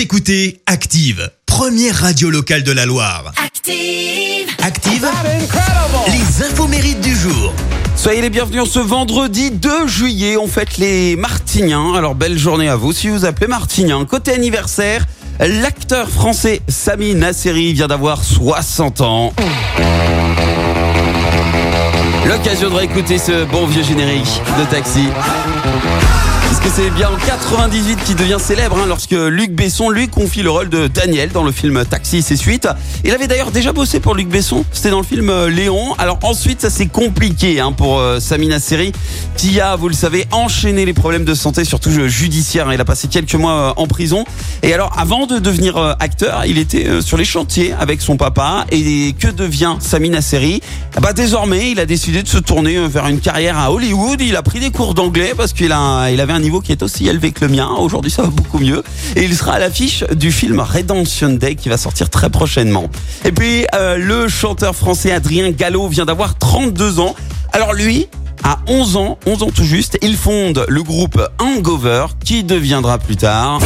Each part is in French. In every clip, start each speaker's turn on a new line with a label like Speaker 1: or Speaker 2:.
Speaker 1: Vous écoutez Active, première radio locale de la Loire.
Speaker 2: Active.
Speaker 1: Active, les infos mérites du jour.
Speaker 3: Soyez les bienvenus ce vendredi 2 juillet. On fête les Martiniens. Alors belle journée à vous si vous appelez Martignan. Côté anniversaire, l'acteur français Sami Nasseri vient d'avoir 60 ans. L'occasion de réécouter ce bon vieux générique de taxi. Parce que c'est bien en 98 qu'il devient célèbre hein, lorsque Luc Besson lui confie le rôle de Daniel dans le film Taxi et ses suites. Il avait d'ailleurs déjà bossé pour Luc Besson, c'était dans le film euh, Léon. Alors ensuite ça s'est compliqué hein, pour euh, Samina Seri qui a, vous le savez, enchaîné les problèmes de santé, surtout euh, judiciaires. Il a passé quelques mois euh, en prison. Et alors avant de devenir acteur, il était sur les chantiers avec son papa. Et que devient Samina Seri? Bah, Désormais il a décidé de se tourner vers une carrière à Hollywood. Il a pris des cours d'anglais parce il avait un niveau qui est aussi élevé que le mien. Aujourd'hui, ça va beaucoup mieux. Et il sera à l'affiche du film Redemption Day qui va sortir très prochainement. Et puis, euh, le chanteur français Adrien Gallo vient d'avoir 32 ans. Alors lui, à 11 ans, 11 ans tout juste, il fonde le groupe Hangover qui deviendra plus tard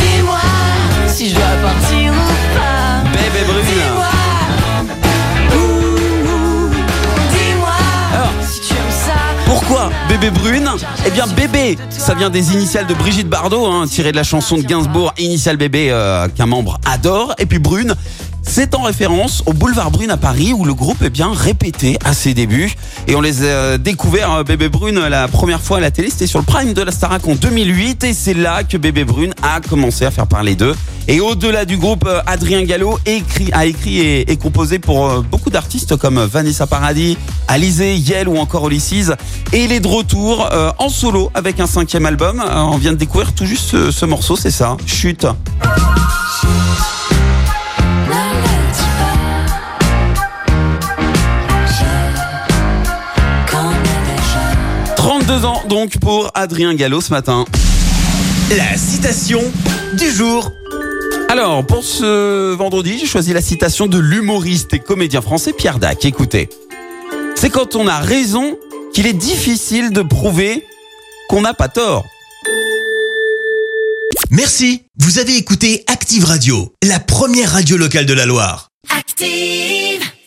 Speaker 3: Bébé Brune Eh bien bébé, ça vient des initiales de Brigitte Bardot, hein, tiré de la chanson de Gainsbourg, Initial bébé euh, qu'un membre adore. Et puis Brune, c'est en référence au boulevard Brune à Paris où le groupe est bien répété à ses débuts. Et on les a découverts, euh, Bébé Brune, la première fois à la télé, c'était sur le prime de la Starac en 2008. Et c'est là que Bébé Brune a commencé à faire parler d'eux. Et au-delà du groupe, euh, Adrien Gallo a écrit et, composé pour euh, beaucoup d'artistes comme Vanessa Paradis, Alizé, Yel ou encore Ulysses. Et il est de retour euh, en solo avec un cinquième album. Euh, on vient de découvrir tout juste ce morceau, c'est ça, Chute. 22 ans donc pour Adrien Gallo ce matin.
Speaker 1: La citation du jour.
Speaker 3: Alors, pour ce vendredi, j'ai choisi la citation de l'humoriste et comédien français Pierre Dac. Écoutez, c'est quand on a raison qu'il est difficile de prouver qu'on n'a pas tort.
Speaker 1: Merci. Vous avez écouté Active Radio, la première radio locale de la Loire.
Speaker 2: Active